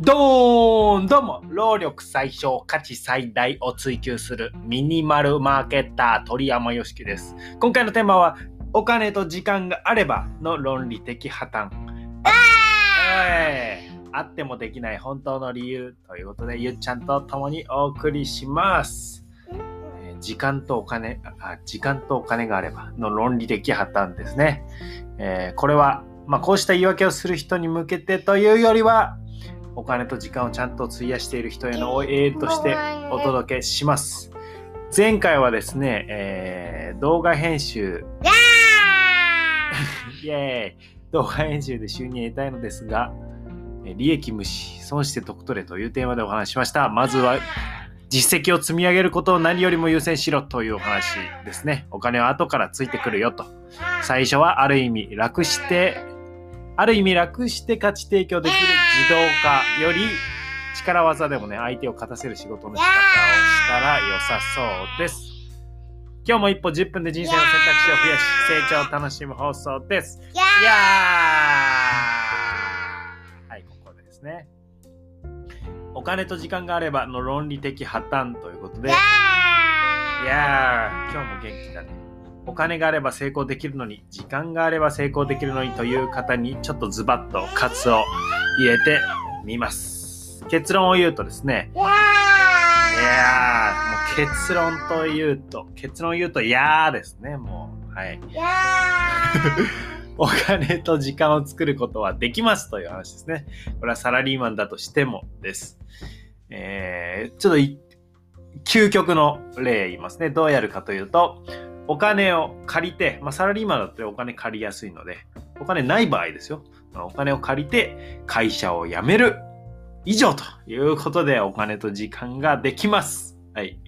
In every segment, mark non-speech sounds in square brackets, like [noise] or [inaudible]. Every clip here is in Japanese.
どーんどうも。労力最小価値最大を追求するミニマルマーケッター鳥山よしきです。今回のテーマはお金と時間があればの論理的破綻。えーあってもできない本当の理由ということでゆっちゃんと共にお送りします、えー時間とお金あ時間とお金があればの論理的破綻ですね、えーこれはまあ、こうした言い訳をする人に向けてというよりはお金と時間をちゃんと費やしている人へのエールとしてお届けします。前回はですね、えー動画編集、イエーイ [laughs] 動画編集で収入を得たいのですが、えー利益無視、損して得取れというテーマでお話ししました。まずは実績を積み上げることを何よりも優先しろというお話ですね。お金は後からついてくるよと。最初はある意味楽して、ある意味楽して価値提供できる自動化より力技でもね、相手を勝たせる仕事の仕方をしたら良さそうです。今日も一歩10分で人生の選択肢を増やし、成長を楽しむ放送です。いやーはい、ここでですね。お金と時間があればの論理的破綻ということで、いやー、今日も元気だね。お金があれば成功できるのに、時間があれば成功できるのにという方に、ちょっとズバッとカツを入れてみます。結論を言うとですね、いやー、もう結論と言うと、結論を言うと、いやーですね、もう。はい。お金と時間を作ることはできますという話ですね。これはサラリーマンだとしてもです。えー、ちょっとい究極の例言いますね。どうやるかというと、お金を借りて、まあ、サラリーマンだってお金借りやすいので、お金ない場合ですよ。まあお金を借りて会社を辞める。以上ということでお金と時間ができます。はい。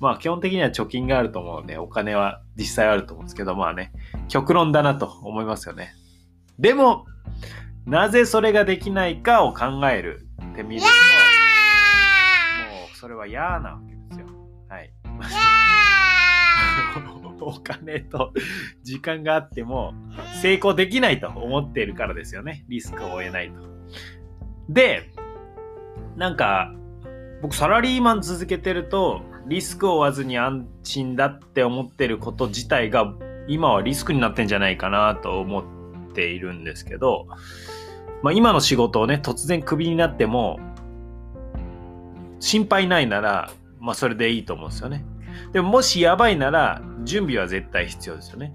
まあ基本的には貯金があると思うので、お金は実際あると思うんですけど、まあね、極論だなと思いますよね。でも、なぜそれができないかを考えるってみると、もうそれは嫌なわけですよ。はい。お金と時間があっても成功できないと思っているからですよね。リスクを負えないと。で、なんか、僕サラリーマン続けてるとリスクを負わずに安心だって思ってること自体が今はリスクになってんじゃないかなと思っているんですけど、まあ今の仕事をね、突然クビになっても心配ないなら、まあそれでいいと思うんですよね。でももしやばいなら準備は絶対必要ですよね。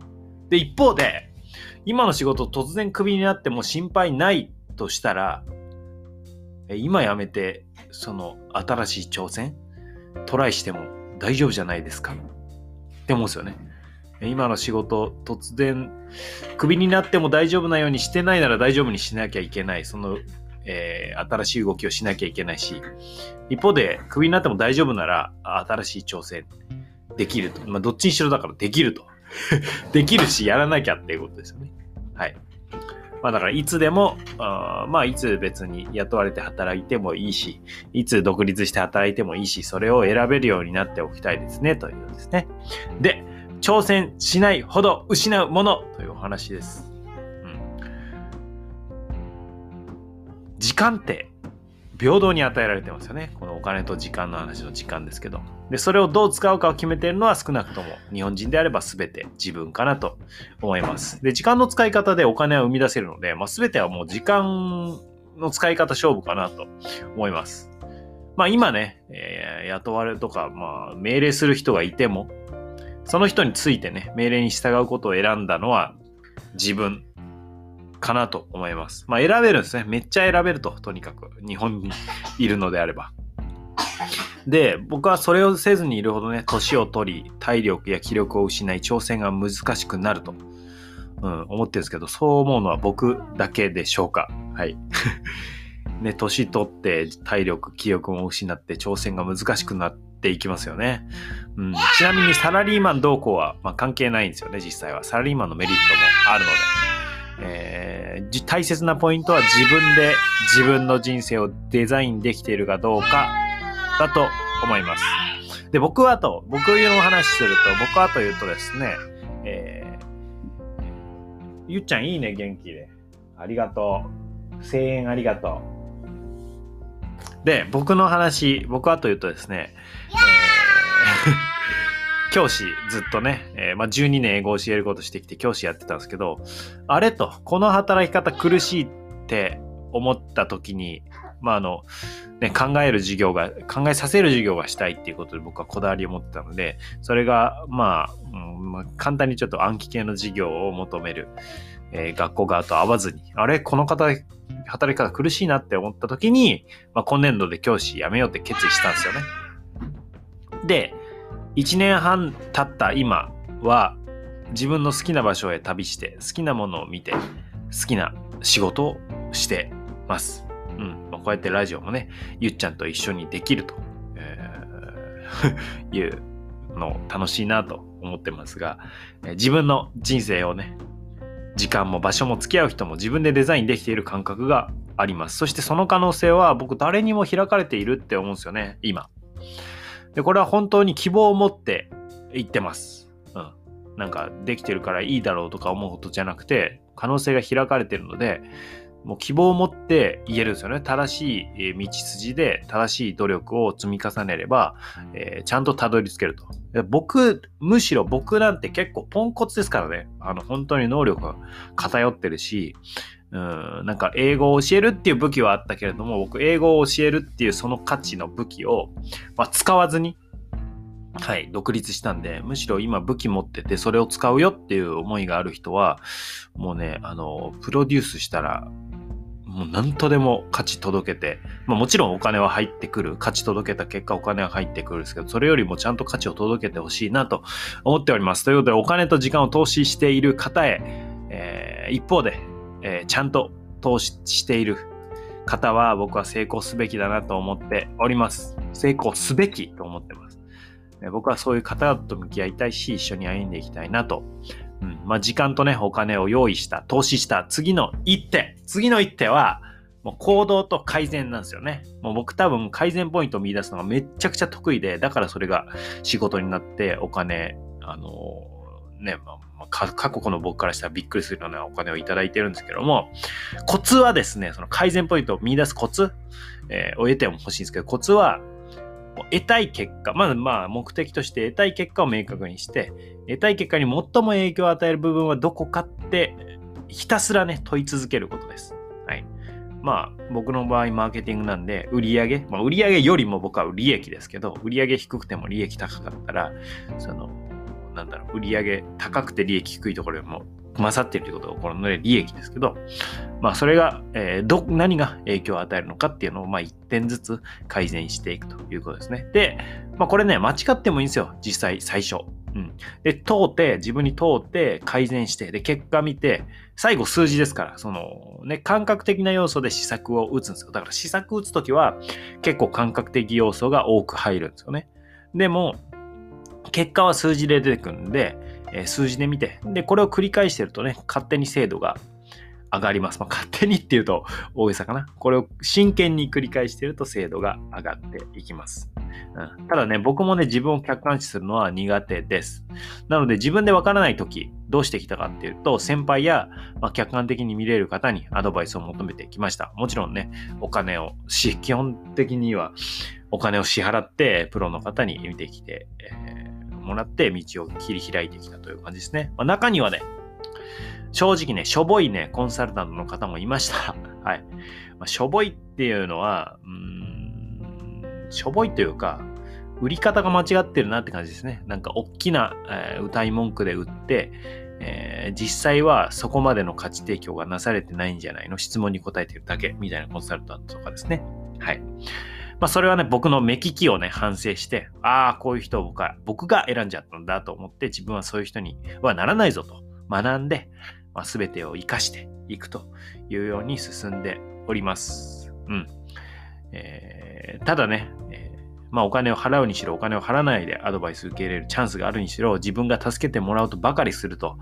で、一方で、今の仕事突然クビになっても心配ないとしたら、今やめて、その新しい挑戦トライしても大丈夫じゃないですかって思うんですよね。今の仕事突然クビになっても大丈夫なようにしてないなら大丈夫にしなきゃいけない。その、えー新しい動きをしなきゃいけないし、一方でクビになっても大丈夫なら新しい挑戦できると。まあどっちにしろだからできると。[laughs] できるしやらなきゃっていうことですよね。はい。まあだからいつでも、あまあいつ別に雇われて働いてもいいし、いつ独立して働いてもいいし、それを選べるようになっておきたいですね、というですね。で、挑戦しないほど失うものというお話です。うん。時間って平等に与えられてますよね。このお金と時間の話の時間ですけど。で、それをどう使うかを決めているのは少なくとも日本人であれば全て自分かなと思います。で、時間の使い方でお金は生み出せるので、まあ、全てはもう時間の使い方勝負かなと思います。まあ今ね、えー雇われとか、まあ命令する人がいても、その人についてね、命令に従うことを選んだのは自分かなと思います。まあ選べるんですね。めっちゃ選べると、とにかく。日本にいるのであれば。で、僕はそれをせずにいるほどね、年を取り、体力や気力を失い、挑戦が難しくなると、うん、思ってるんですけど、そう思うのは僕だけでしょうか。はい。[laughs] ね、年取って体力、気力も失って挑戦が難しくなっていきますよね。うん、ちなみにサラリーマン同行は、まあ、関係ないんですよね、実際は。サラリーマンのメリットもあるので。えー大切なポイントは自分で自分の人生をデザインできているかどうかだと思います。で、僕はと、僕の話すると、僕はというとですね、えーゆっちゃんいいね、元気で。ありがとう。声援ありがとう。で、僕の話、僕はというとですね、えー教師ずっとね、えー、まあ、12年英語を教えることしてきて教師やってたんですけど、あれと、この働き方苦しいって思った時に、まあの、ね、考える授業が、考えさせる授業がしたいっていうことで僕はこだわりを持ってたので、それが、まあ、うんまあ、簡単にちょっと暗記系の授業を求める、えー、学校側と合わずに、あれこの方、働き方苦しいなって思った時に、まあ、今年度で教師辞めようって決意したんですよね。で、1年半経った今は自分の好きな場所へ旅して好きなものを見て好きな仕事をしてます。うん。まあ、こうやってラジオもね、ゆっちゃんと一緒にできると、えー、[laughs] いうの楽しいなと思ってますが、自分の人生をね、時間も場所も付き合う人も自分でデザインできている感覚があります。そしてその可能性は僕誰にも開かれているって思うんですよね、今。で、これは本当に希望を持って言ってます。うん。なんかできてるからいいだろうとか思うことじゃなくて、可能性が開かれてるので、もう希望を持って言えるんですよね。正しい道筋で正しい努力を積み重ねれば、えー、ちゃんとたどり着けると。僕、むしろ僕なんて結構ポンコツですからね。あの、本当に能力が偏ってるし、うん、なんか英語を教えるっていう武器はあったけれども、僕、英語を教えるっていうその価値の武器を、まあ、使わずに、はい、独立したんで、むしろ今武器持ってて、それを使うよっていう思いがある人は、もうね、あの、プロデュースしたら、もう何とでも価値届けて、まあもちろんお金は入ってくる。価値届けた結果お金は入ってくるんですけど、それよりもちゃんと価値を届けてほしいなと思っております。ということで、お金と時間を投資している方へ、えー、一方で、えー、ちゃんと投資している方は僕は成功すべきだなと思っております。成功すべきと思ってますえ。僕はそういう方と向き合いたいし、一緒に歩んでいきたいなと。うん。まあ、時間とね、お金を用意した、投資した次の一手。次の一手は、もう行動と改善なんですよね。もう僕多分改善ポイントを見出すのがめちゃくちゃ得意で、だからそれが仕事になってお金、あの、ね、まあ、過去の僕からしたらびっくりするようなお金をいただいてるんですけども、コツはですね、その改善ポイントを見出すコツ、えー、を得ても欲しいんですけど、コツは、得たい結果、まずまあ目的として得たい結果を明確にして、得たい結果に最も影響を与える部分はどこかって、ひたすらね、問い続けることです。はい。まあ、僕の場合、マーケティングなんで、売上まあ、売上よりも僕は利益ですけど、売上低くても利益高かったら、その、なんだろう、売り上げ高くて利益低いところよりも勝っているということがこの利益ですけど、まあそれが、えー、ど、何が影響を与えるのかっていうのを、まあ一点ずつ改善していくということですね。で、まあこれね、間違ってもいいんですよ。実際、最初。うん。で、通って、自分に通って改善して、で、結果見て、最後数字ですから、その、ね、感覚的な要素で施策を打つんですよ。だから施策打つときは、結構感覚的要素が多く入るんですよね。でも、結果は数字で出てくるんで、え、数字で見て、で、これを繰り返してるとね、勝手に精度が上がります。まあ、勝手にっていうと大げさかな。これを真剣に繰り返してると精度が上がっていきます。うん、ただね、僕もね、自分を客観視するのは苦手です。なので自分でわからないとき、どうしてきたかっていうと、先輩や、まあ、客観的に見れる方にアドバイスを求めてきました。もちろんね、お金をし、基本的にはお金を支払って、プロの方に見てきて、えーもらって道を切り開いてきたという感じですね。まあ、中にはね、正直ね、しょぼいね、コンサルタントの方もいました。[laughs] はい。まあ、しょぼいっていうのは、うん、しょぼいというか、売り方が間違ってるなって感じですね。なんか、大きな、えー、歌い文句で売って、えー、実際はそこまでの価値提供がなされてないんじゃないの？質問に答えてるだけみたいなコンサルタントとかですね。はい。まあ、それはね、僕の目利きをね、反省して、ああ、こういう人を僕は、僕が選んじゃったんだと思って、自分はそういう人にはならないぞと学んで、まあ、全てを活かしていくというように進んでおります。うん。えー、ただね、えー、まあ、お金を払うにしろ、お金を払わないでアドバイス受け入れるチャンスがあるにしろ、自分が助けてもらうとばかりすると、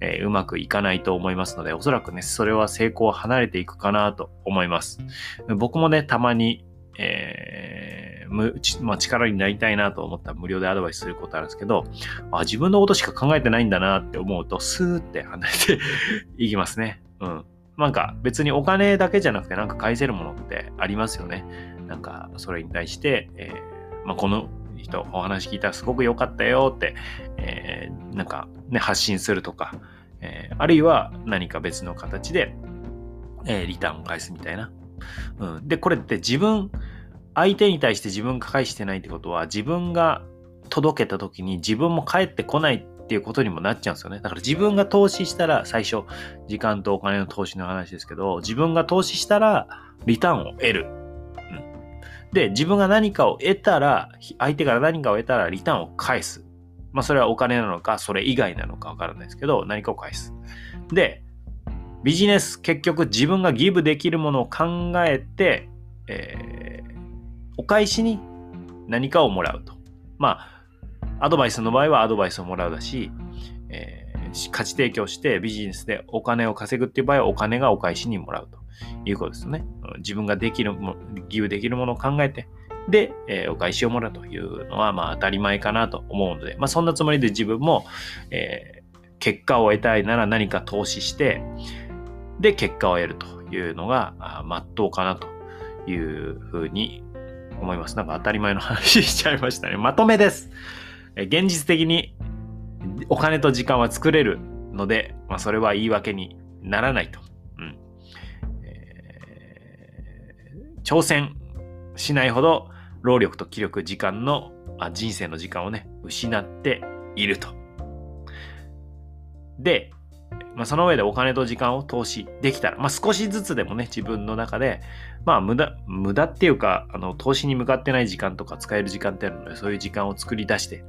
えー、うまくいかないと思いますので、おそらくね、それは成功を離れていくかなと思います。僕もね、たまにえー、むまあ、力になりたいなと思ったら無料でアドバイスすることあるんですけど、あ自分のことしか考えてないんだなって思うと、スーって離れていきますね。うん。なんか別にお金だけじゃなくてなんか返せるものってありますよね。なんかそれに対して、えー、まあ、この人お話聞いたらすごく良かったよって、えー、なんかね、発信するとか、えー、あるいは何か別の形で、え、リターンを返すみたいな。うん、で、これって自分、相手に対して自分が返してないってことは、自分が届けた時に自分も返ってこないっていうことにもなっちゃうんですよね。だから自分が投資したら、最初、時間とお金の投資の話ですけど、自分が投資したら、リターンを得る。うん、で、自分が何かを得たら、相手から何かを得たら、リターンを返す。まあ、それはお金なのか、それ以外なのかわからないですけど、何かを返す。で、ビジネス、結局自分がギブできるものを考えて、えー、お返しに何かをもらうと。まあ、アドバイスの場合はアドバイスをもらうだし、えー、価値提供してビジネスでお金を稼ぐっていう場合はお金がお返しにもらうということですね。自分ができる、ギブできるものを考えて、で、えー、お返しをもらうというのは、まあ当たり前かなと思うので、まあそんなつもりで自分も、えー、結果を得たいなら何か投資して、で、結果を得るというのが、まっとうかなというふうに思います。なんか当たり前の話しちゃいましたね。まとめです。現実的にお金と時間は作れるので、まあ、それは言い訳にならないと。うんえー、挑戦しないほど労力と気力、時間のあ人生の時間をね、失っていると。で、まあ、その上でお金と時間を投資できたら、まあ、少しずつでもね、自分の中で、まあ、無駄、無駄っていうか、あの、投資に向かってない時間とか使える時間ってあるので、そういう時間を作り出して、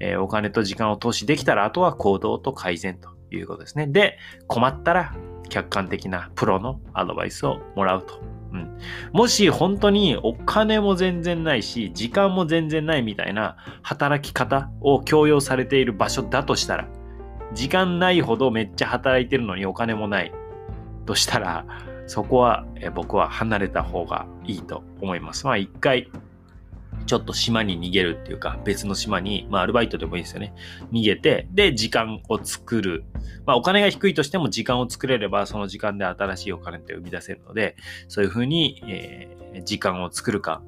えー、お金と時間を投資できたら、あとは行動と改善ということですね。で、困ったら、客観的なプロのアドバイスをもらうと。うん、もし本当にお金も全然ないし、時間も全然ないみたいな働き方を強要されている場所だとしたら、時間ないほどめっちゃ働いてるのにお金もないとしたら、そこは僕は離れた方がいいと思います。まあ一回、ちょっと島に逃げるっていうか、別の島に、まあアルバイトでもいいですよね。逃げて、で、時間を作る。まあお金が低いとしても時間を作れれば、その時間で新しいお金って生み出せるので、そういうふうに、えー、時間を作るか。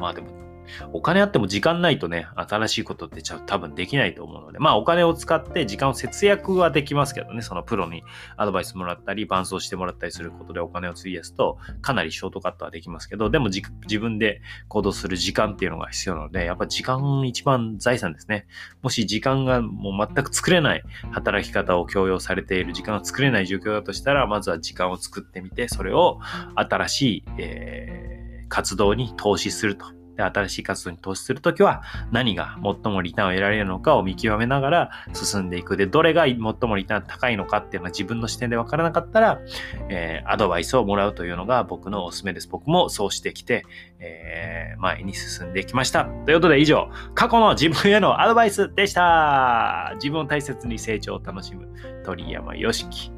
まあでもお金あっても時間ないとね、新しいことって多分できないと思うので、まあお金を使って時間を節約はできますけどね、そのプロにアドバイスもらったり、伴走してもらったりすることでお金を費やすと、かなりショートカットはできますけど、でも自分で行動する時間っていうのが必要なので、やっぱ時間一番財産ですね。もし時間がもう全く作れない働き方を強要されている時間を作れない状況だとしたら、まずは時間を作ってみて、それを新しい、えー、活動に投資すると。で、新しい活動に投資するときは何が最もリターンを得られるのかを見極めながら進んでいく。で、どれが最もリターン高いのかっていうのは自分の視点でわからなかったら、えー、アドバイスをもらうというのが僕のおすすめです。僕もそうしてきて、えー、前に進んできました。ということで以上、過去の自分へのアドバイスでした。自分を大切に成長を楽しむ鳥山よしき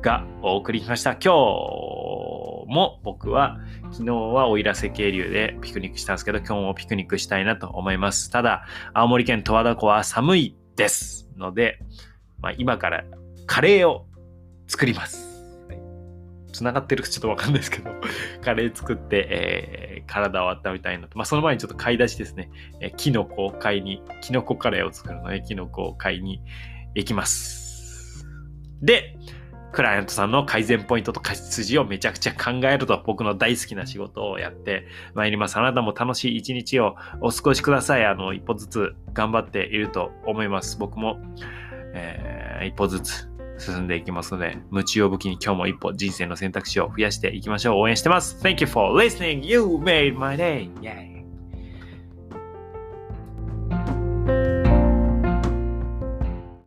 がお送りしました。今日も僕は昨日は奥入瀬渓流でピクニックしたんですけど、今日もピクニックしたいなと思います。ただ、青森県十和田湖は寒いですので、まあ、今からカレーを作ります。繋がってるかちょっとわかんないですけど、[laughs] カレー作って、えー、体を温めたいなと。まあ、その前にちょっと買い出しですね。えー、キノコを買いに、キノコカレーを作るので、キノコを買いに行きます。で、クライアントさんの改善ポイントと勝ち筋をめちゃくちゃ考えると僕の大好きな仕事をやってまいります。あなたも楽しい一日をお過ごしください。あの、一歩ずつ頑張っていると思います。僕も、えー、一歩ずつ進んでいきますので、夢中を武器に今日も一歩人生の選択肢を増やしていきましょう。応援してます。Thank you for listening. You made my day. Yay.